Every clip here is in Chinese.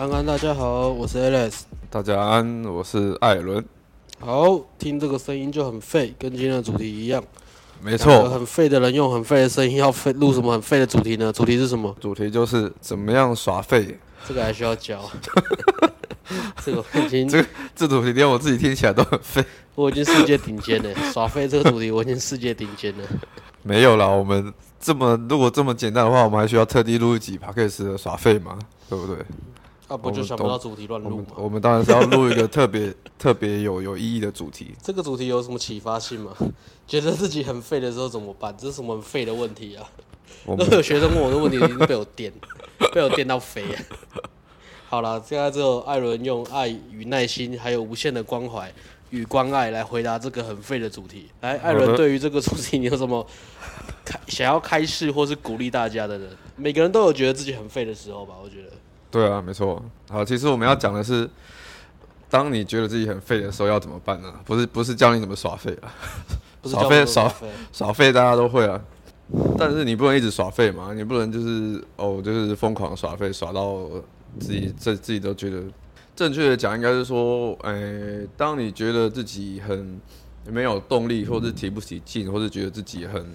安安，大家好，我是 Alex。大家安，我是艾伦。好，听这个声音就很废，跟今天的主题一样。没错，很废的人用很废的声音要废录什么很废的主题呢？主题是什么？主题就是怎么样耍废。这个还需要教？这个已经这这主题连我自己听起来都很废。我已经世界顶尖了，耍废这个主题我已经世界顶尖了。没有啦，我们这么如果这么简单的话，我们还需要特地录一集 Podcast 的耍废吗？对不对？啊，不就想不到主题乱录吗？我们当然是要录一个特别 特别有有意义的主题。这个主题有什么启发性吗？觉得自己很废的时候怎么办？这是什么很废的问题啊？都有学生问我的问题，已经被我电，被我电到飞。好了，现在只有艾伦用爱与耐心，还有无限的关怀与关爱来回答这个很废的主题。来，艾伦，对于这个主题，你有什么开想要开示或是鼓励大家的人？每个人都有觉得自己很废的时候吧？我觉得。对啊，没错。好，其实我们要讲的是，当你觉得自己很废的时候要怎么办呢？不是，不是教你怎么耍废啊。耍废耍耍废，大家都会啊。但是你不能一直耍废嘛，你不能就是哦，就是疯狂耍废，耍到。自己这自己都觉得正确的讲，应该是说，哎、欸，当你觉得自己很没有动力，或是提不起劲，或是觉得自己很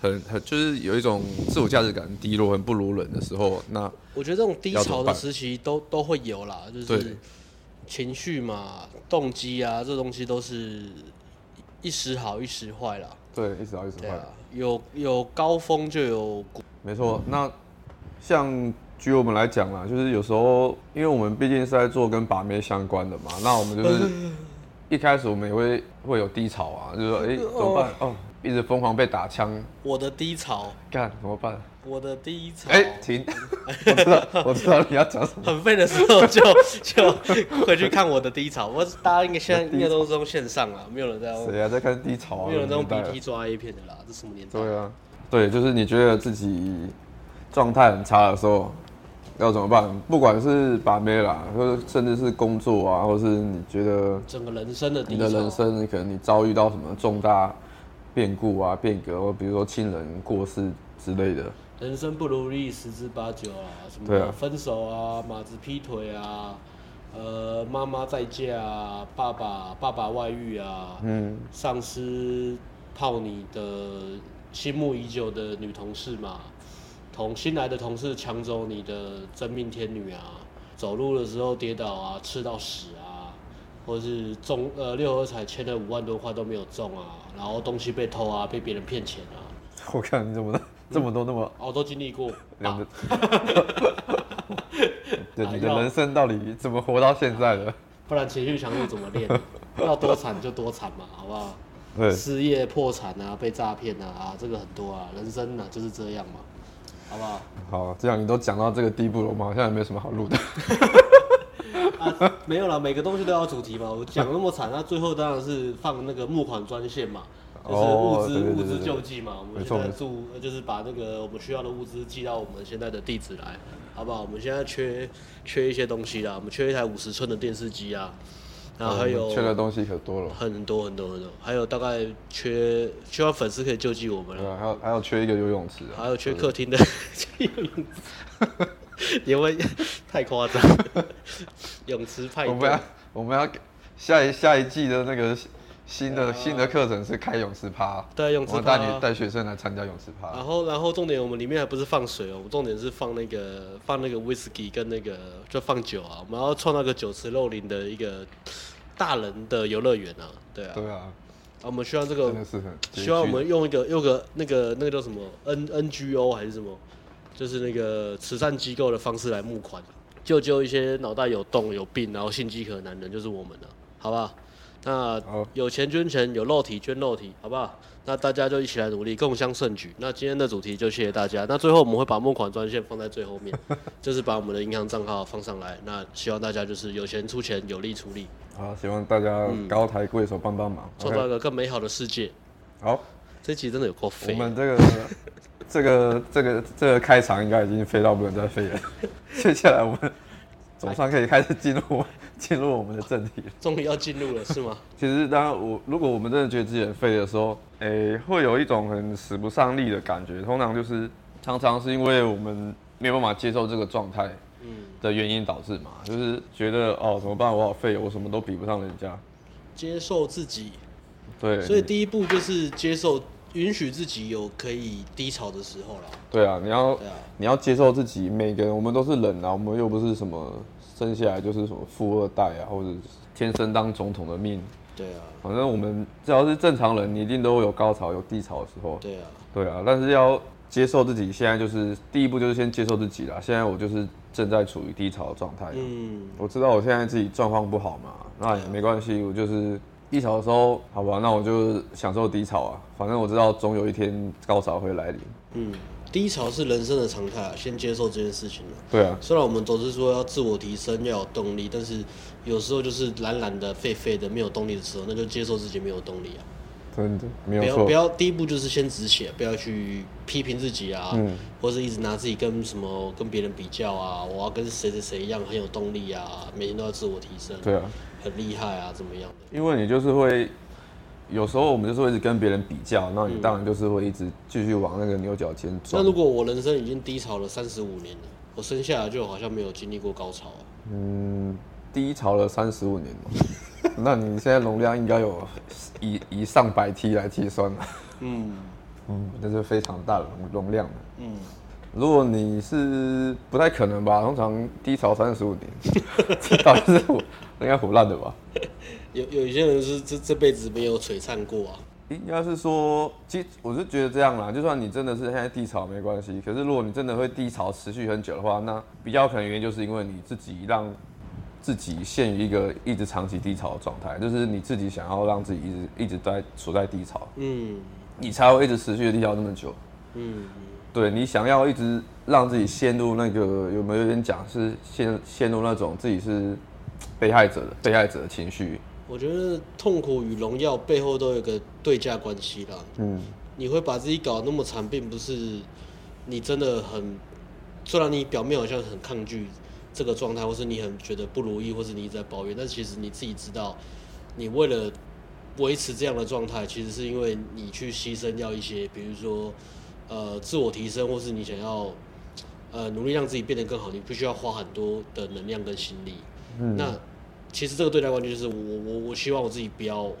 很很就是有一种自我价值感低落、很不如人的时候，那我觉得这种低潮的时期都都会有啦，就是情绪嘛、动机啊，这东西都是一时好一时坏啦。对，一时好一时坏。有有高峰就有谷。没错，那像。举我们来讲啦，就是有时候，因为我们毕竟是在做跟把妹相关的嘛，那我们就是 一开始我们也会会有低潮啊，就是说，哎、欸，怎么办？哦，一直疯狂被打枪。我的低潮。干怎么办？我的低潮。哎、欸，停！我知道，我知道你要讲什么。很废的时候就 就回去看我的低潮。我大家应该现在 应该都是用线上啊，没有人在用。谁啊？在看低潮啊？没有人在用 BT 抓 A 片的啦，这什么年代？对啊，对，就是你觉得自己状态很差的时候。要怎么办？不管是把妹啦，或者甚至是工作啊，或是你觉得整个人生的你的人生，可能你遭遇到什么重大变故啊、变革，或比如说亲人过世之类的。人生不如意十之八九啊，什么分手啊、马子劈腿啊、呃妈妈再嫁啊、爸爸爸爸外遇啊、嗯，上司泡你的心目已久的女同事嘛。同新来的同事抢走你的真命天女啊，走路的时候跌倒啊，吃到屎啊，或者是中呃六合彩签了五万多块都没有中啊，然后东西被偷啊，被别人骗钱啊。我看你怎么这么多那么，我、都经历过。啊，对你的人生到底怎么活到现在的？不然情绪强度怎么练？要多惨就多惨嘛，好不好？对，失业破产啊，被诈骗啊，啊，这个很多啊，人生啊就是这样嘛。好不好？好，这样你都讲到这个地步了，我们好像也没什么好录的。啊，没有啦，每个东西都要主题嘛。我讲那么惨，那最后当然是放那个募款专线嘛，就是物资、哦、物资救济嘛。我们现在助就是把那个我们需要的物资寄到我们现在的地址来，好不好？我们现在缺缺一些东西啦，我们缺一台五十寸的电视机啊。然后还有缺的东西可多了，很多很多很多，还有大概缺需要粉丝可以救济我们了。对，还有还有缺一个游泳池，还有缺客厅的 游泳池，因为 太夸张，泳池派对。我们要我们要下一下一季的那个新的、啊、新的课程是开泳池趴，对，泳池趴，带你带学生来参加泳池趴。然后然后重点我们里面还不是放水哦，我们重点是放那个放那个威士忌跟那个就放酒啊，我们要创造个酒池肉林的一个。大人的游乐园啊，对啊，对啊，啊，我们需要这个，需要我们用一个用个那个那个叫什么 N N G O 还是什么，就是那个慈善机构的方式来募款，救救一些脑袋有洞有病然后心饥渴的男人，就是我们了，好不好？那有钱捐钱，有肉体捐肉体，好不好？那大家就一起来努力，共襄盛举。那今天的主题就谢谢大家。那最后我们会把募款专线放在最后面，就是把我们的银行账号放上来。那希望大家就是有钱出钱，有力出力。好，希望大家高抬贵手帮帮忙，创造一个更美好的世界。好，这集真的有够飞。我们这个这个这个这个开场应该已经飞到不能再飞了。接下来我们总算可以开始进入。进入我们的正题了，终于要进入了，是吗？其实，当然，我如果我们真的觉得自己很废的时候，诶、欸，会有一种很使不上力的感觉。通常就是常常是因为我们没有办法接受这个状态，的原因导致嘛，就是觉得哦怎么办，我好废，我什么都比不上人家。接受自己，对，所以第一步就是接受，允许自己有可以低潮的时候了。对啊，你要，啊、你要接受自己。每个人，我们都是人啊，我们又不是什么生下来就是什么富二代啊，或者天生当总统的命。对啊，反正我们只要是正常人，你一定都会有高潮、有低潮的时候。对啊，对啊，但是要接受自己。现在就是第一步，就是先接受自己啦。现在我就是正在处于低潮的状态。嗯，我知道我现在自己状况不好嘛，那也没关系。我就是低潮的时候，好吧，那我就享受低潮啊。反正我知道总有一天高潮会来临。嗯。低潮是人生的常态，先接受这件事情了。对啊，虽然我们总是说要自我提升，要有动力，但是有时候就是懒懒的、废废的、没有动力的时候，那就接受自己没有动力啊。真的没有错。不要不要，第一步就是先止血，不要去批评自己啊，嗯，或是一直拿自己跟什么跟别人比较啊，我要跟谁谁谁一样很有动力啊，每天都要自我提升，对啊，很厉害啊，怎么样的？因为你就是会。有时候我们就是会一直跟别人比较，那你当然就是会一直继续往那个牛角尖走。那如果我人生已经低潮了三十五年了，我生下来就好像没有经历过高潮啊。嗯，低潮了三十五年嘛，那你现在容量应该有以以上百 T 来计算了。嗯 嗯，那是非常大的容容量的。嗯，如果你是不太可能吧，通常低潮三十五年，这到底是我应该腐烂的吧？有有一些人是这这辈子没有璀璨过啊，应该是说，其实我是觉得这样啦，就算你真的是现在低潮没关系，可是如果你真的会低潮持续很久的话，那比较可能原因就是因为你自己让自己陷于一个一直长期低潮的状态，就是你自己想要让自己一直一直在处在低潮，嗯，你才会一直持续的低潮那么久，嗯，对，你想要一直让自己陷入那个有没有人讲是陷陷入那种自己是被害者的被害者的情绪。我觉得痛苦与荣耀背后都有个对价关系啦。嗯，你会把自己搞得那么惨，并不是你真的很，虽然你表面好像很抗拒这个状态，或是你很觉得不如意，或是你一直在抱怨，但其实你自己知道，你为了维持这样的状态，其实是因为你去牺牲掉一些，比如说呃自我提升，或是你想要呃努力让自己变得更好，你必须要花很多的能量跟心力。嗯，那。其实这个对待关系就是我我我希望我自己不要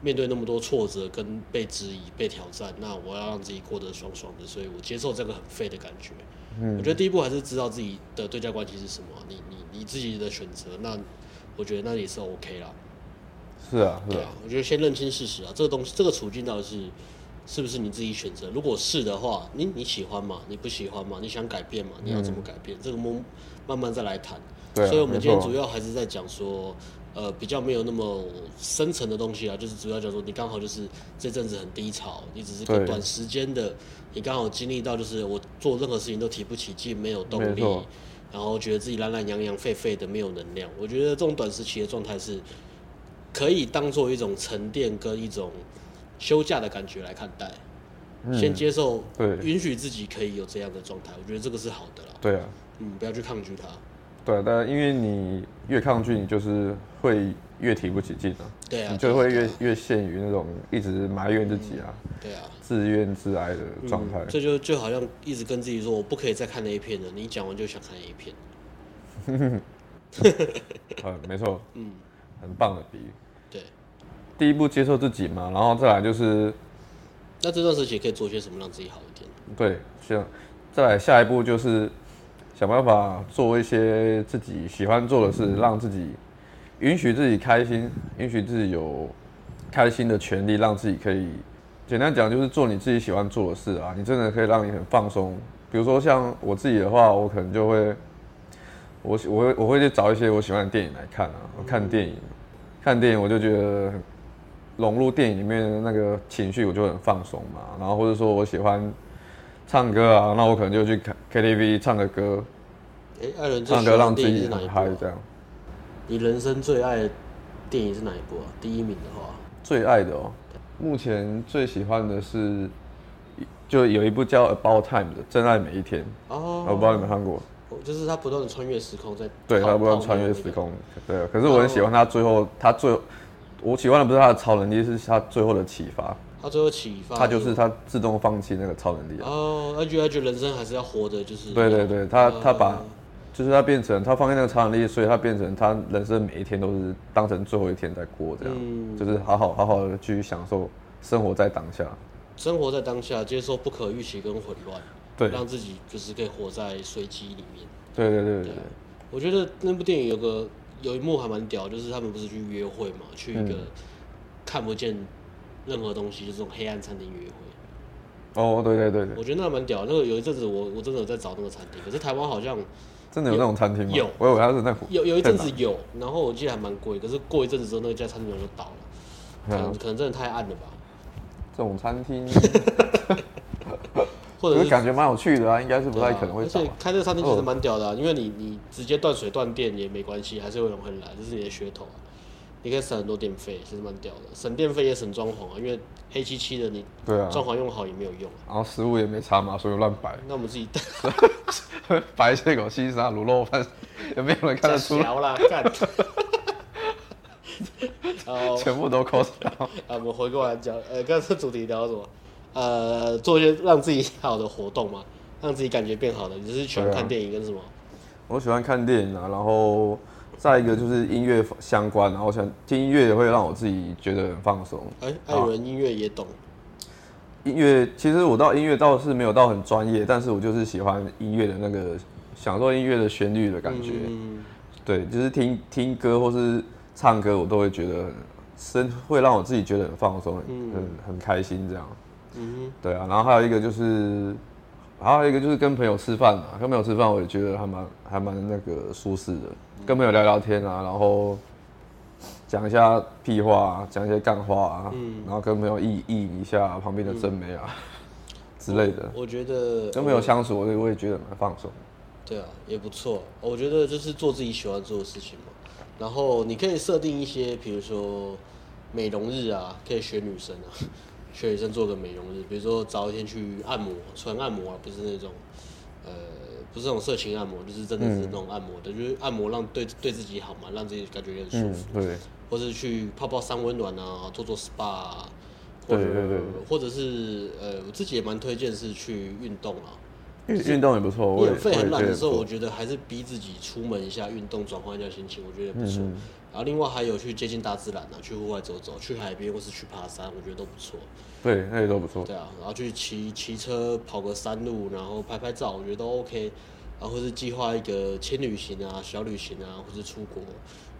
面对那么多挫折跟被质疑、被挑战，那我要让自己过得爽爽的，所以我接受这个很废的感觉。嗯，我觉得第一步还是知道自己的对价关系是什么，你你你自己的选择，那我觉得那也是 OK 啦。是啊，是啊，对啊，我觉得先认清事实啊，这个东西这个处境到底是是不是你自己选择？如果是的话，你你喜欢吗？你不喜欢吗？你想改变吗？你要怎么改变？嗯，这个慢慢慢再来谈。对啊，所以，我们今天主要还是在讲说，呃，比较没有那么深层的东西啊，就是主要讲说，你刚好就是这阵子很低潮，你只是个短时间的，你刚好经历到就是我做任何事情都提不起劲，没有动力，然后觉得自己懒懒洋洋、废废的，没有能量。我觉得这种短时期的状态是可以当做一种沉淀跟一种休假的感觉来看待，嗯、先接受，对，允许自己可以有这样的状态，我觉得这个是好的啦。对啊，嗯，不要去抗拒它。对，但因为你越抗拒，你就是会越提不起劲啊。对啊，你就会越越陷于那种一直埋怨自己啊，对啊，自怨自哀的状态。这就就好像一直跟自己说，我不可以再看那一片了。你讲完就想看那一片。嗯，没错，嗯，很棒的比喻。对，第一步接受自己嘛，然后再来就是，那这段时期可以做些什么让自己好一点？对，像再来下一步就是。想办法做一些自己喜欢做的事，让自己允许自己开心，允许自己有开心的权利，让自己可以简单讲就是做你自己喜欢做的事啊。你真的可以让你很放松。比如说像我自己的话，我可能就会我我会我会去找一些我喜欢的电影来看啊。我看电影，看电影我就觉得融入电影里面的那个情绪，我就很放松嘛。然后或者说我喜欢。唱歌啊，那我可能就去 K T V 唱个歌。哎、欸，艾伦，唱歌让自己很嗨，这样。你人生最爱的电影是哪一部啊？第一名的话。最爱的哦，目前最喜欢的是，就有一部叫《About Time》的《真爱每一天》。哦。我不知道你们看过。就是他不断的穿越时空，在。对，他不断穿越时空。对，可是我很喜欢他最后，他最后，我喜欢的不是他的超能力，是他最后的启发。他最后启发，他就是他自动放弃那个超能力。哦，他觉得他觉得人生还是要活的，就是。对对对，他他把就是他变成他放弃那个超能力，所以他变成他人生每一天都是当成最后一天在过，这样，嗯、就是好好好好的去享受生活在当下，生活在当下，接受不可预期跟混乱，对，让自己就是可以活在随机里面。对对对对，对，对，我觉得那部电影有个有一幕还蛮屌，就是他们不是去约会嘛，去一个看不见任何东西，就是这种黑暗餐厅约会。哦，对对对对，我觉得那蛮屌。那个有一阵子我我真的有在找那个餐厅，可是台湾好像真的有那种餐厅吗？有，我以为他是那有有一阵子有，然后我记得还蛮贵，可是过一阵子之后那个家餐厅就倒了，可能可能真的太暗了吧。这种餐厅，或者是感觉蛮有趣的啊，应该是不太可能会倒。而且开这个餐厅其实蛮屌的啊，因为你你直接断水断电也没关系，还是有人会来，这是你的噱头啊。你可以省很多电费，其实蛮屌的，省电费也省装潢啊，因为黑漆漆的你，对啊，装潢用好也没有用，然后食物也没差嘛，所以乱摆。那我们自己 摆一些狗西沙卤肉饭，有没有人看得出来？了，全部都 cos 掉。啊，我们回过来讲，呃，刚才主题聊什么？呃，做一些让自己好的活动嘛，让自己感觉变好的。你就是喜欢看电影跟什么？我喜欢看电影啊，然后。再一个就是音乐相关，然后我想听音乐也会让我自己觉得很放松。哎、欸，艾伦音乐也懂。音乐其实我到音乐倒是没有到很专业，但是我就是喜欢音乐的那个享受音乐的旋律的感觉。嗯、对，就是听听歌或是唱歌，我都会觉得身会让我自己觉得很放松，很很开心这样。嗯，对啊，然后还有一个就是。还有一个就是跟朋友吃饭嘛，跟朋友吃饭我也觉得还蛮还蛮那个舒适的，跟朋友聊聊天啊，然后讲一下屁话，讲一些干话啊，嗯、然后跟朋友意意淫一下旁边的真美啊、嗯、之类的。我觉得跟朋友相处，我也我也觉得蛮放松。对啊，也不错。我觉得就是做自己喜欢做的事情嘛。然后你可以设定一些，比如说美容日啊，可以学女生啊。学女生做个美容日，比如说早一天去按摩，纯按摩啊，不是那种，呃，不是那种色情按摩，就是真的是那种按摩的，嗯、就是按摩让对对自己好嘛，让自己感觉也很舒服。嗯、对。或是去泡泡桑温暖啊，做做 SPA 啊。或者对对对。或者是呃，我自己也蛮推荐是去运动啊。运运动也不错。你肺很懒的时候，我觉得还是逼自己出门一下，运动转换一下心情，我觉得也不错。嗯然后另外还有去接近大自然啊，去户外走走，去海边或是去爬山，我觉得都不错。对，那也都不错。对啊，然后去骑骑车跑个山路，然后拍拍照，我觉得都 OK。然后或是计划一个轻旅行啊、小旅行啊，或是出国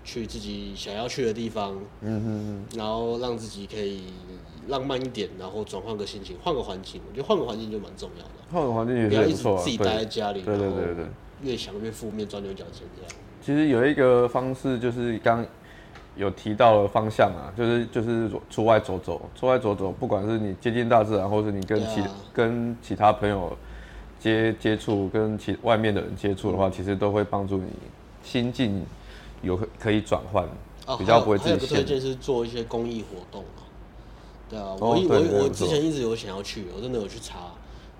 去自己想要去的地方。嗯哼哼。然后让自己可以浪漫一点，然后转换个心情，换个环境，我觉得换个环境就蛮重要的。换个环境也不要一直自己待在家里，对对对对对，越想越负面，钻牛角尖这样。其实有一个方式，就是刚有提到的方向啊，就是就是出外走走，出外走走，不管是你接近大自然，或是你跟其、啊、跟其他朋友接接触，跟其外面的人接触的话，其实都会帮助你心境有可以转换，哦、比较不会自己。还有个推荐是做一些公益活动啊，对啊，我、哦、对对对，我我之前一直有想要去，我真的有去查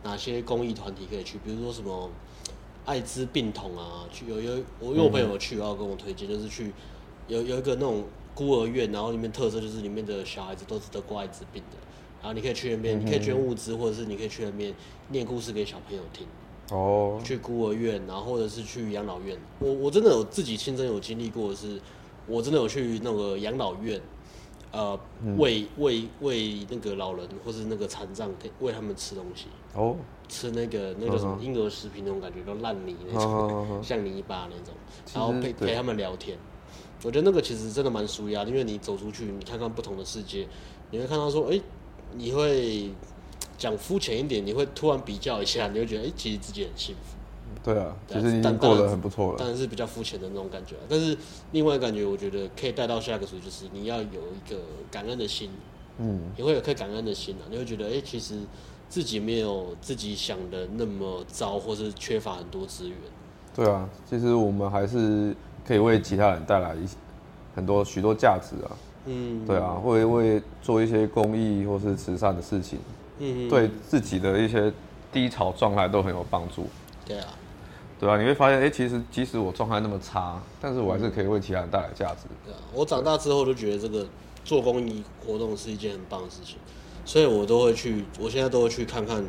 哪些公益团体可以去，比如说什么。艾滋病童啊，去有有我因为我朋友去，然后跟我推荐，就是去有有一个那种孤儿院，然后里面特色就是里面的小孩子都是得过艾滋病的，然后你可以去那边，你可以捐物资，或者是你可以去那边念故事给小朋友听。哦。去孤儿院，然后或者是去养老院。我我真的有自己亲身有经历过的是，我真的有去那个养老院。呃，喂喂喂那个老人或是那个残障，给喂他们吃东西。哦，吃那个那个什么婴儿食品那种感觉，都烂泥那种，像泥巴那种，然后陪陪他们聊天。我觉得那个其实真的蛮舒压，因为你走出去，你看看不同的世界，你会看到说，哎，你会讲肤浅一点，你会突然比较一下，你会觉得，哎，其实自己很幸福。对啊，其实已经过得很不错了。当然是比较肤浅的那种感觉，但是另外感觉，我觉得可以带到下一个主题，就是你要有一个感恩的心。嗯，也会有颗感恩的心啊，你会觉得，哎、欸，其实自己没有自己想的那么糟，或是缺乏很多资源。对啊，其实我们还是可以为其他人带来一很多许多价值啊。嗯，对啊，会为做一些公益或是慈善的事情，嗯，对自己的一些低潮状态都很有帮助。对啊。对啊，你会发现，哎，其实即使我状态那么差，但是我还是可以为其他人带来价值。对啊，我长大之后就觉得这个做公益活动是一件很棒的事情，所以我都会去，我现在都会去看看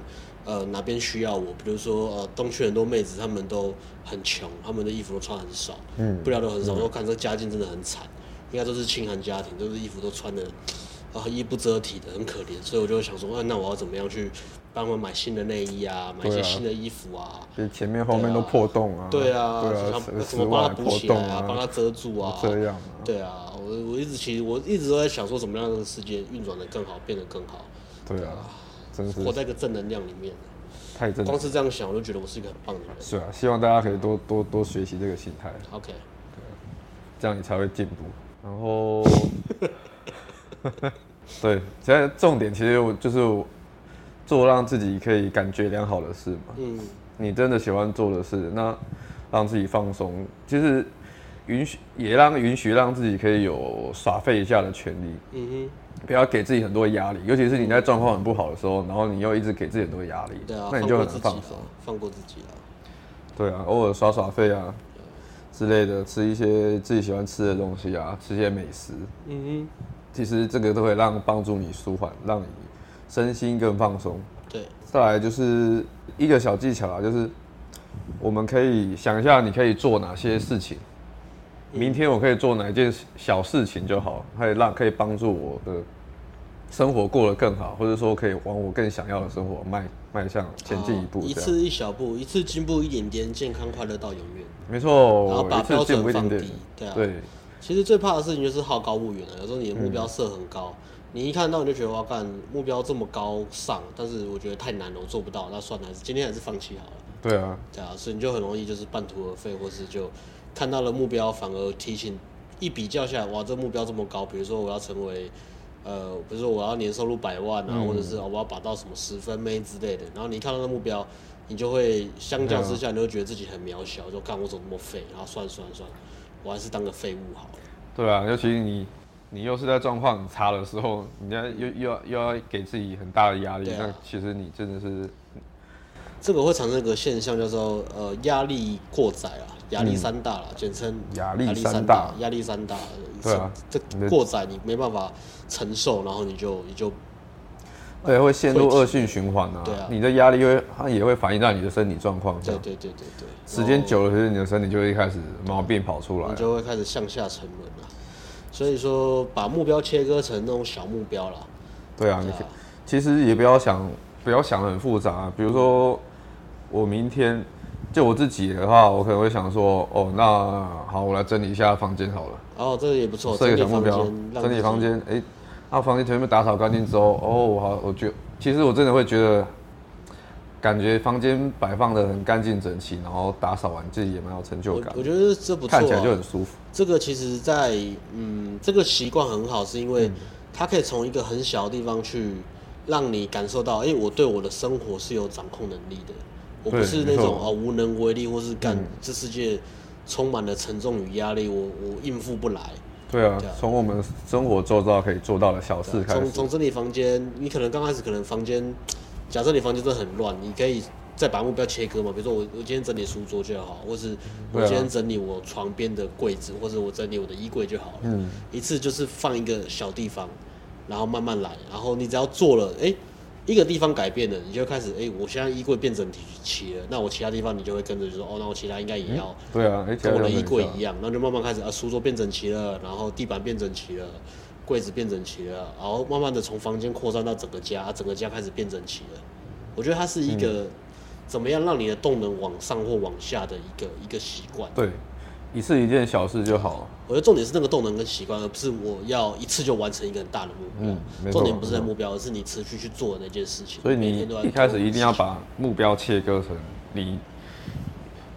呃哪边需要我，比如说呃东区很多妹子她们都很穷，她们的衣服都穿很少，嗯，布料都很少，我、嗯、看这家境真的很惨，应该都是清寒家庭，都是衣服都穿的啊衣不遮体的，很可怜，所以我就想说，啊，那我要怎么样去帮他们买新的内衣啊，买一些新的衣服啊，就前面后面都破洞啊，对啊，对啊，怎么帮他补起来啊，帮他遮住啊，这样，对啊，我我一直其实我一直都在想说，怎么让这个世界运转的更好，变得更好，对啊，真是活在一个正能量里面，太正，光是这样想，我就觉得我是一个很棒的人，是啊，希望大家可以多多多学习这个心态，OK，对，这样你才会进步，然后，对，现在重点其实我就是我。做让自己可以感觉良好的事嘛，嗯，你真的喜欢做的事，那让自己放松，其实允许也让允许让自己可以有耍废一下的权利，嗯哼，不要给自己很多压力，尤其是你在状况很不好的时候，然后你又一直给自己很多压力，对啊，那你就很放松，放过自己啊，对啊，偶尔耍耍废啊之类的，吃一些自己喜欢吃的东西啊，吃些美食，嗯哼，其实这个都会让帮助你舒缓，让你。身心更放松。对，再来就是一个小技巧啊，就是我们可以想一下，你可以做哪些事情。明天我可以做哪一件小事情就好，可以让可以帮助我的生活过得更好，或者说可以往我更想要的生活迈迈向前进一步。一次一小步，一次进步一点点，健康快乐到永远。没错，然后把标准放低。对啊。对。其实最怕的事情就是好高骛远了，有时候你的目标设很高。嗯你一看到你就觉得哇，干目标这么高尚，但是我觉得太难了，我做不到，那算了，还是今天还是放弃好了。对啊，对啊，所以你就很容易就是半途而废，或是就看到了目标，反而提醒一比较下来，哇，这目标这么高，比如说我要成为呃，比如说我要年收入百万啊，嗯、或者是我要把到什么十分妹之类的，然后你看到那目标，你就会相较之下，你会觉得自己很渺小，就干我怎么那么废，然后算了算了算。了，我还是当个废物好了。对啊，尤其你。你又是在状况很差的时候，人家又又要又要给自己很大的压力，啊、那其实你真的是，这个会产生一个现象，叫做呃压力过载啊，压力山大了，简称压力山大，压力山大。对啊，这过载你没办法承受，然后你就你就，对，会陷入恶性循环啊。对啊，你的压力会它也会反映到你的身体状况。对对对对对，时间久了，其实你的身体就会开始毛病跑出来，你就会开始向下沉沦了。所以说，把目标切割成那种小目标啦。对啊，你其实也不要想，不要想得很复杂啊。比如说，我明天就我自己的话，我可能会想说，哦，那好，我来整理一下房间好了。哦，这个也不错，设一个小目标，整理房间。哎，那房间全部打扫干净之后，哦，好，我觉，其实我真的会觉得。感觉房间摆放的很干净整齐，然后打扫完自己也蛮有成就感。我，我觉得这不错，看起来就很舒服。这个其实在，在嗯，这个习惯很好，是因为它可以从一个很小的地方去让你感受到，哎、欸，我对我的生活是有掌控能力的。我不是那种哦无能为力，或是干、嗯、这世界充满了沉重与压力，我我应付不来。对啊，从我们生活周遭可以做到的小事开始。从从整理房间，你可能刚开始可能房间。假设你房间真的很乱，你可以再把目标切割嘛？比如说我我今天整理书桌就好，或是我今天整理我床边的柜子，或者我整理我的衣柜就好了。嗯，一次就是放一个小地方，然后慢慢来，然后你只要做了，哎、欸，一个地方改变了，你就开始，哎、欸，我现在衣柜变整齐了，那我其他地方你就会跟着就说，哦，那我其他应该也要，对啊，跟我的衣柜一样，然后就慢慢开始啊，书桌变整齐了，然后地板变整齐了。柜子变整齐了，然后慢慢的从房间扩散到整个家，整个家开始变整齐了。我觉得它是一个怎么样让你的动能往上或往下的一个一个习惯。对，一次一件小事就好。我觉得重点是那个动能跟习惯，而不是我要一次就完成一个很大的目标。嗯，重点不是在目标，而是你持续去做的那件事情。所以你一开始一定要把目标切割成你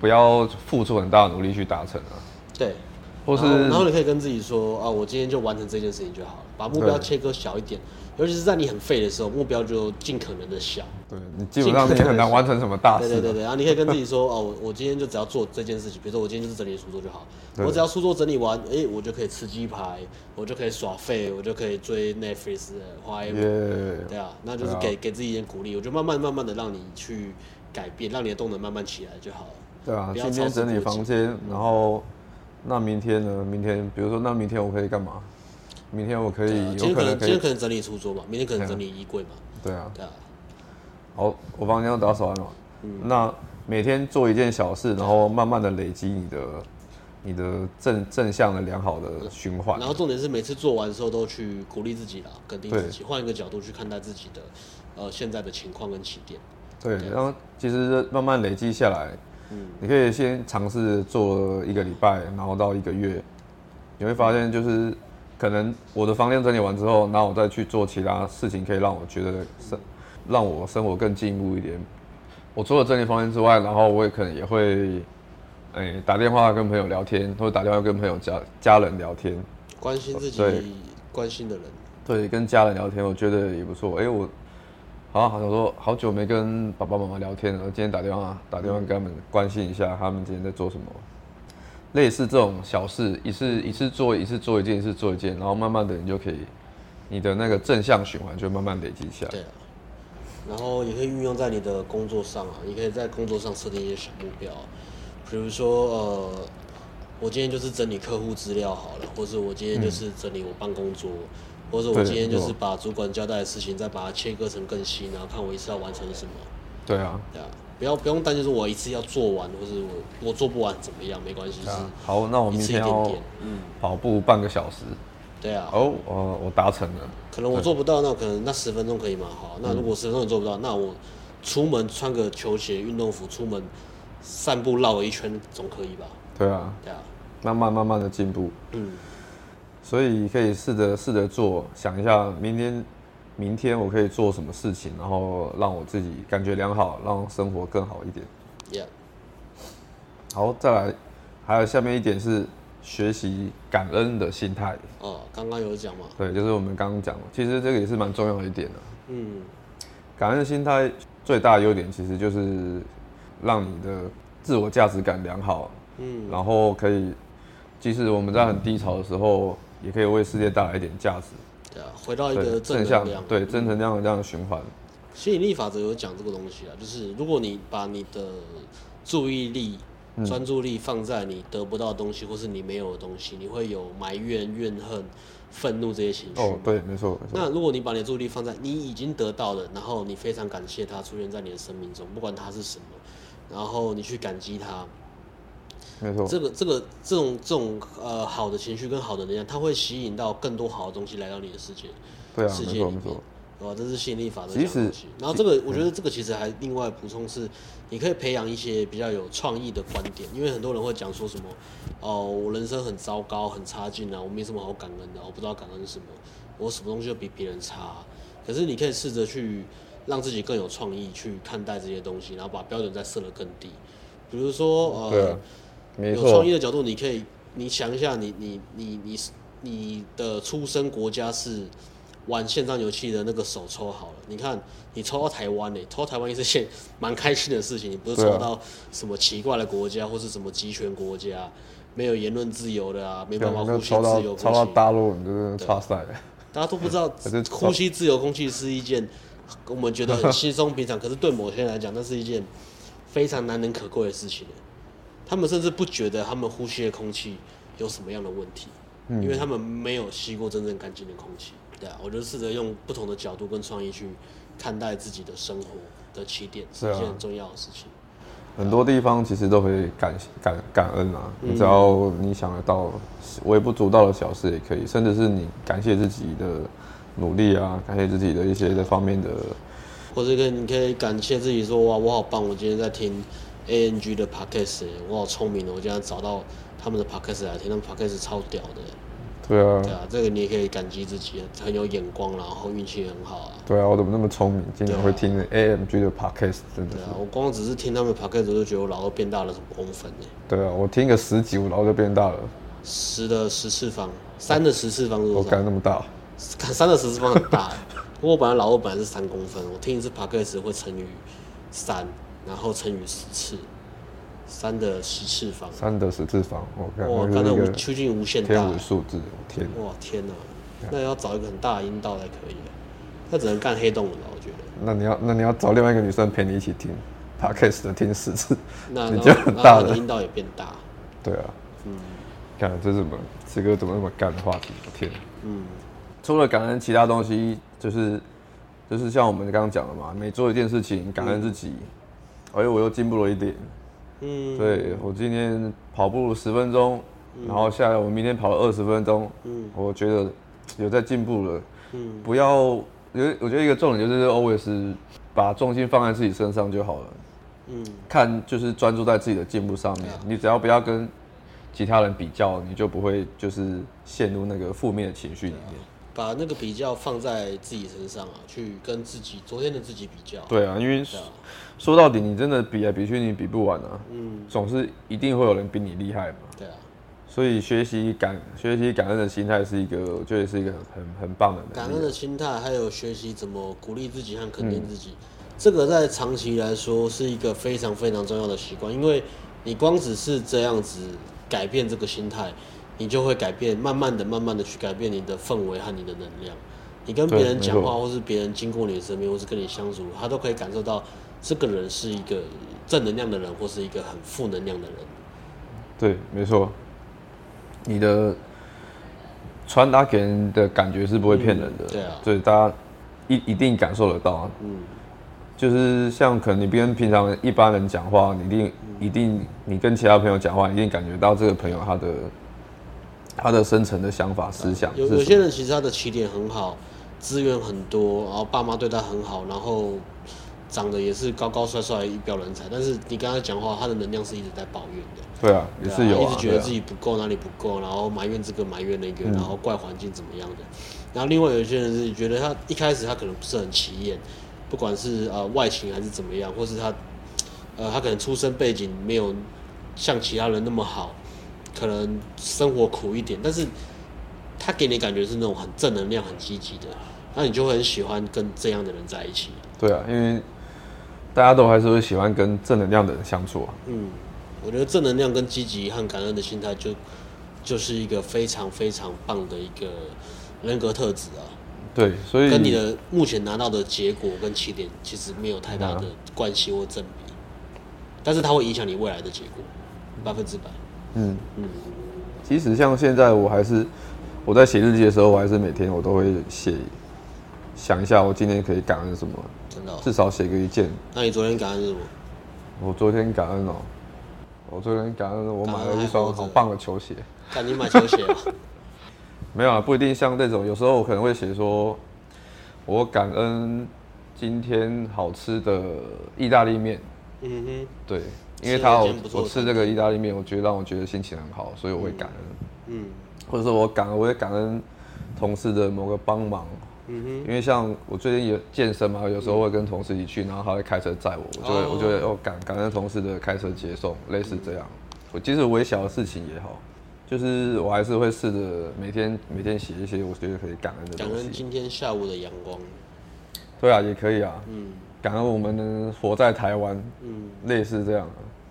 不要付出很大的努力去达成啊。对。或是然，然后你可以跟自己说啊，我今天就完成这件事情就好了，把目标切割小一点，尤其是在你很废的时候，目标就尽可能的小。对，你基本上你很难完成什么大事。对对对对，然后你可以跟自己说哦，我我今天就只要做这件事情，比如说我今天就是整理书桌就好，我只要书桌整理完，哎，我就可以吃鸡排，我就可以耍废，我就可以追 Netflix 的花样。对啊，那就是给给自己一点鼓励，我就慢慢慢慢的让你去改变，让你的动能慢慢起来就好了。对啊，今天整理房间，然后。那明天呢？明天，比如说，那明天我可以干嘛？明天我可以，今天可能今天可能整理书桌嘛，明天可能整理衣柜嘛。对啊，对啊。好，我房间都打扫完了。嗯，那每天做一件小事，然后慢慢的累积你的你的正正向的良好的循环。然后重点是每次做完的时候都去鼓励自己啦，肯定自己，换一个角度去看待自己的呃现在的情况跟起点。对，然后其实慢慢累积下来，嗯，你可以先尝试做一个礼拜，然后到一个月，你会发现就是可能我的房间整理完之后，然后我再去做其他事情，可以让我觉得生让我生活更进步一点。我除了整理房间之外，然后我也可能也会，哎，打电话跟朋友聊天，或者打电话跟朋友家家人聊天，关心自己关心的人，对，跟家人聊天，我觉得也不错。哎，我。好，好像说好久没跟爸爸妈妈聊天了，今天打电话打电话跟他们关心一下，他们今天在做什么。类似这种小事，一次一次做，一次做一件，一次做一件，然后慢慢的你就可以，你的那个正向循环就慢慢累积起来。对啊。然后也可以运用在你的工作上啊，你可以在工作上设定一些小目标，比如说呃，我今天就是整理客户资料好了，或者我今天就是整理我办公桌。嗯或者我今天就是把主管交代的事情，再把它切割成更细，然后看我一次要完成什么。对啊，对啊，不要不用担心说我一次要做完，或是我我做不完怎么样，没关系。啊、好，那我明天要嗯跑步半个小时。对啊。哦，我我达成了。可能我做不到，那可能那十分钟可以吗？好，那如果十分钟你做不到，那我出门穿个球鞋、运动服出门散步绕了一圈总可以吧？对啊。对啊。慢慢慢慢的进步。嗯。所以可以试着试着做，想一下明天，明天我可以做什么事情，然后让我自己感觉良好，让生活更好一点。Yeah. 好，再来，还有下面一点是学习感恩的心态。哦，刚刚有讲吗？对，就是我们刚刚讲的，其实这个也是蛮重要的一点的。嗯，感恩的心态最大的优点其实就是让你的自我价值感良好。嗯，然后可以，即使我们在很低潮的时候。也可以为世界带来一点价值，对啊，回到一个正能量，对正能量的这样的循环。吸引力法则有讲这个东西啊，就是如果你把你的注意力、专注力放在你得不到的东西，或是你没有的东西，你会有埋怨、怨恨、愤怒这些情绪。哦，对，没错。那如果你把你的注意力放在你已经得到的，然后你非常感谢它出现在你的生命中，不管它是什么，然后你去感激它。没错，这个这个这种这种呃好的情绪跟好的能量，它会吸引到更多好的东西来到你的世界，对啊，世界里面，哦，这是吸引力法则的东西。然后这个我觉得这个其实还另外补充是，你可以培养一些比较有创意的观点，因为很多人会讲说什么，哦，我人生很糟糕，很差劲啊，我没什么好感恩的，我不知道感恩是什么，我什么东西都比别人差。可是你可以试着去让自己更有创意去看待这些东西，然后把标准再设得更低，比如说呃。有创意的角度，你可以，你想一下你，你你你你你的出生国家是玩线上游戏的那个手抽好了，你看你抽到台湾呢，抽到台湾也是件 蛮开心的事情，你不是抽到什么奇怪的国家或是什么集权国家，没有言论自由的啊，没办法呼吸自由空气。抽到大陆，你就是差赛。大家都不知道 呼吸自由空气是一件我们觉得很稀松平常，可是对某些人来讲，那是一件非常难能可贵的事情。他们甚至不觉得他们呼吸的空气有什么样的问题，嗯，因为他们没有吸过真正干净的空气。对啊，我就试着用不同的角度跟创意去看待自己的生活的起点，是一件很重要的事情。很多地方其实都可以感感感恩啊，你只要你想得到微不足道的小事也可以，甚至是你感谢自己的努力啊，感谢自己的一些这方面的，或者跟你可以感谢自己说哇，我好棒，我今天在听。A N G 的 Podcast，我好聪明哦！我竟然找到他们的 Podcast 来听，他们 Podcast 超屌的。对啊，对啊，这个你也可以感激自己，很有眼光，然后运气很好啊。对啊，我怎么那么聪明，竟然会听 A M G 的 Podcast，真的。对啊，我光只是听他们 Podcast 就觉得我老二变大了什么公分呢？对啊，我听个十集，我老二就变大了。十的十次方，三的十次方是多少？我敢那么大？三的十次方很大。不过我本来老二本来是三公分，我听一次 Podcast 会乘以三。然后乘以十次，三的十次方。三的十次方，我看。哇，刚才无究竟无限大。天文数字，天。哇天哪，那要找一个很大的阴道才可以。那只能干黑洞了吧？我觉得。那你要，那你要找另外一个女生陪你一起听，Podcast 的听十次。那你就很大的阴道也变大。对啊。嗯。看这是什么？这个怎么那么干的话题？我天。嗯。除了感恩，其他东西就是。就是像我们刚刚讲的嘛，每做一件事情，感恩自己，哎、嗯，我又进步了一点。嗯，对，我今天跑步十分钟，嗯、然后下来我明天跑了二十分钟，嗯，我觉得有在进步了。嗯，不要，我我觉得一个重点就是 always 把重心放在自己身上就好了。嗯，看就是专注在自己的进步上面，嗯、你只要不要跟其他人比较，你就不会就是陷入那个负面的情绪里面。把那个比较放在自己身上啊，去跟自己昨天的自己比较。对啊，因为说到底，你真的比来比去，你比不完啊。嗯，总是一定会有人比你厉害嘛。对啊。所以学习感学习感恩的心态是一个，我觉得是一个很很棒的。感恩的心态，还有学习怎么鼓励自己和肯定自己，嗯、这个在长期来说是一个非常非常重要的习惯，因为你光只是这样子改变这个心态。你就会改变，慢慢的、慢慢的去改变你的氛围和你的能量。你跟别人讲话，或是别人经过你的身边，或是跟你相处，他都可以感受到这个人是一个正能量的人，或是一个很负能量的人。对，没错。你的传达给人的感觉是不会骗人的。嗯、对啊。对，大家一一定感受得到。嗯。就是像可能你跟平常一般人讲话，你一定、嗯、一定你跟其他朋友讲话，一定感觉到这个朋友他的。他的深层的想法、思想，有有些人其实他的起点很好，资源很多，然后爸妈对他很好，然后长得也是高高帅帅、一表人才。但是你跟他讲话，他的能量是一直在抱怨的。对啊，也是有、啊，一直觉得自己不够，哪里不够，然后埋怨这个埋怨那个，然后怪环境怎么样的。然后另外有些人是觉得他一开始他可能不是很起眼，不管是呃外形还是怎么样，或是他呃他可能出身背景没有像其他人那么好。可能生活苦一点，但是他给你感觉是那种很正能量、很积极的，那你就会很喜欢跟这样的人在一起。对啊，因为大家都还是会喜欢跟正能量的人相处啊。嗯，我觉得正能量跟积极和感恩的心态，就就是一个非常非常棒的一个人格特质啊。对，所以跟你的目前拿到的结果跟起点其实没有太大的关系或正比，但是它会影响你未来的结果，百分之百。嗯嗯，其实像现在，我还是我在写日记的时候，我还是每天我都会写，想一下我今天可以感恩什么，真的，至少写个一件。那你昨天感恩什么？我昨天感恩哦，我昨天感恩我买了一双好棒的球鞋。看你买球鞋啊？没有啊，不一定像那种，有时候我可能会写说，我感恩今天好吃的意大利面。嗯哼，对。因为他我我吃这个意大利面，我觉得让我觉得心情很好，所以我会感恩。嗯，或者说我感恩，我也感恩同事的某个帮忙。嗯哼，因为像我最近有健身嘛，有时候会跟同事一起去，然后他会开车载我，我就会我觉得哦感感恩同事的开车接送，类似这样。我即使微小的事情也好，就是我还是会试着每天每天写一些我觉得可以感恩的东西。感恩今天下午的阳光。对啊，也可以啊。嗯。感恩我们能活在台湾，嗯，类似这样，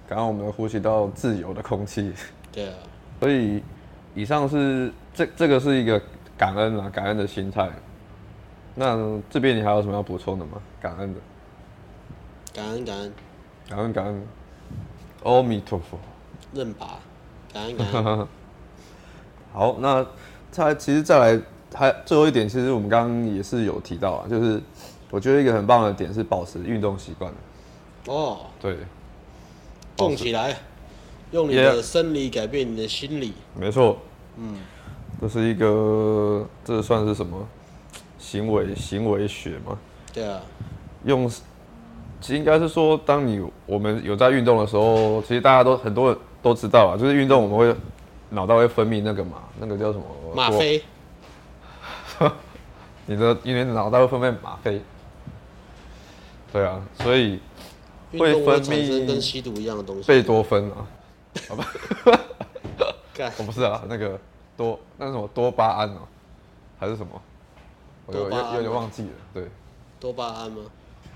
感恩我们能呼吸到自由的空气，对啊，所以以上是这这个是一个感恩啊，感恩的心态。那这边你还有什么要补充的吗？感恩的，感恩感恩，感恩感恩，阿弥陀佛，认吧，感恩 感恩。好，那再其实再来还最后一点，其实我们刚刚也是有提到啊，就是。我觉得一个很棒的点是保持运动习惯。哦，对，动起来，用你的生理改变你的心理。没错，嗯，这是一个，这算是什么行为行为学吗？对啊，用，其实应该是说，当你我们有在运动的时候，其实大家都很多人都知道啊，就是运动我们会脑袋会分泌那个嘛，那个叫什么？吗啡。你的因为脑袋会分泌吗啡。对啊，所以会分泌跟吸毒一样的东西，贝多芬啊，好吧，我不是啊，那个多那是什么多巴胺哦，还是什么？我有有有点忘记了，对，多巴胺吗？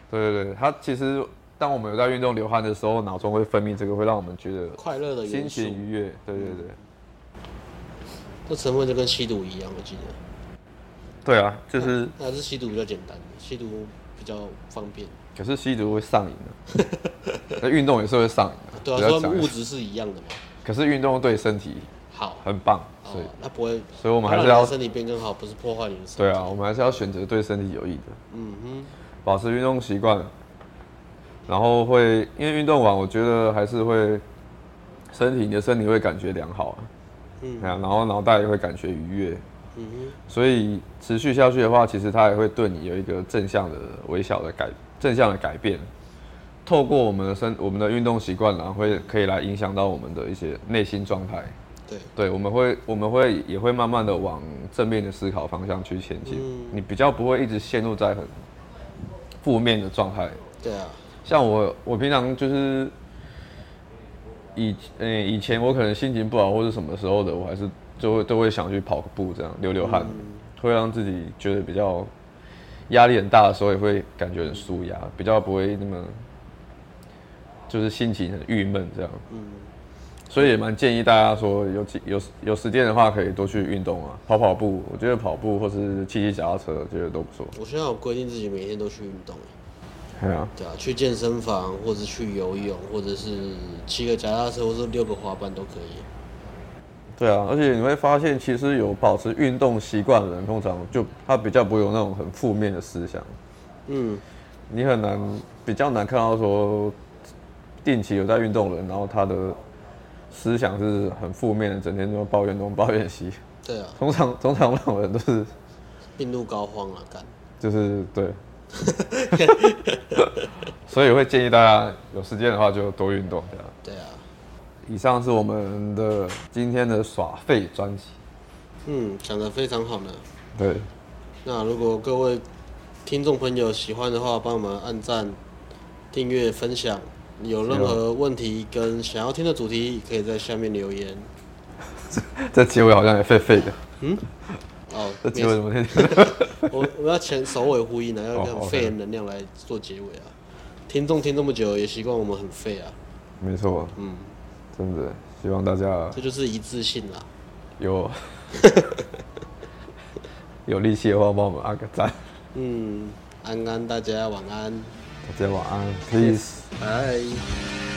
对对对，它其实当我们有在运动流汗的时候，脑中会分泌这个，会让我们觉得快乐的心情愉悦。对对对，这成分就跟吸毒一样，我记得。对啊，就是还是吸毒比较简单，吸毒比较方便。可是吸毒会上瘾的，那运动也是会上瘾的。对啊，说物质是一样的嘛。可是运动对身体好，很棒。所以那不会，所以我们还是要身体变更好，不是破坏你的身体。对啊，我们还是要选择对身体有益的。嗯哼，保持运动习惯，然后会因为运动完，我觉得还是会身体你的身体会感觉良好啊。嗯，然后脑袋也会感觉愉悦。嗯哼，所以持续下去的话，其实它也会对你有一个正向的微小的改正向的改变。透过我们的身我们的运动习惯，然后会可以来影响到我们的一些内心状态。对，对，我们会我们会也会慢慢的往正面的思考方向去前进。嗯，你比较不会一直陷入在很负面的状态。对啊，像我我平常就是以呃以前我可能心情不好或者什么时候的，我还是就会都会想去跑个步，这样流流汗，嗯，会让自己觉得比较压力很大的时候也会感觉很舒压，比较不会那么就是心情很郁闷这样。嗯。所以也蛮建议大家说有有有时间的话，可以多去运动啊，跑跑步。我觉得跑步或是骑骑脚踏车，我觉得都不错。我现在有规定自己每天都去运动。对啊。对啊，去健身房，或者去游泳，或者是骑个脚踏车，或者六个滑板都可以。对啊，而且你会发现，其实有保持运动习惯的人，通常就他比较不会有那种很负面的思想。嗯。你很难比较难看到说定期有在运动的人，然后他的。思想是很负面的，整天都抱怨东抱怨西。对啊，通常通常那种人都是病入膏肓啊，干。就是对，所以会建议大家有时间的话就多运动，这样。对啊。以上是我们的今天的耍废专辑。嗯，讲得非常好呢。对。那如果各位听众朋友喜欢的话，帮我们按赞、订阅、分享。有任何问题跟想要听的主题，可以在下面留言。这结尾好像也废废的。嗯？哦，这结尾怎么听？我我要前首尾呼应啊，要用很废的能量来做结尾啊。听众听这么久，也习惯我们很废啊。没错。嗯，真的希望大家。这就是一致性啦。有。有力气的话，帮我们按个赞。嗯，安安，大家晚安。大家晚安，Peace，拜。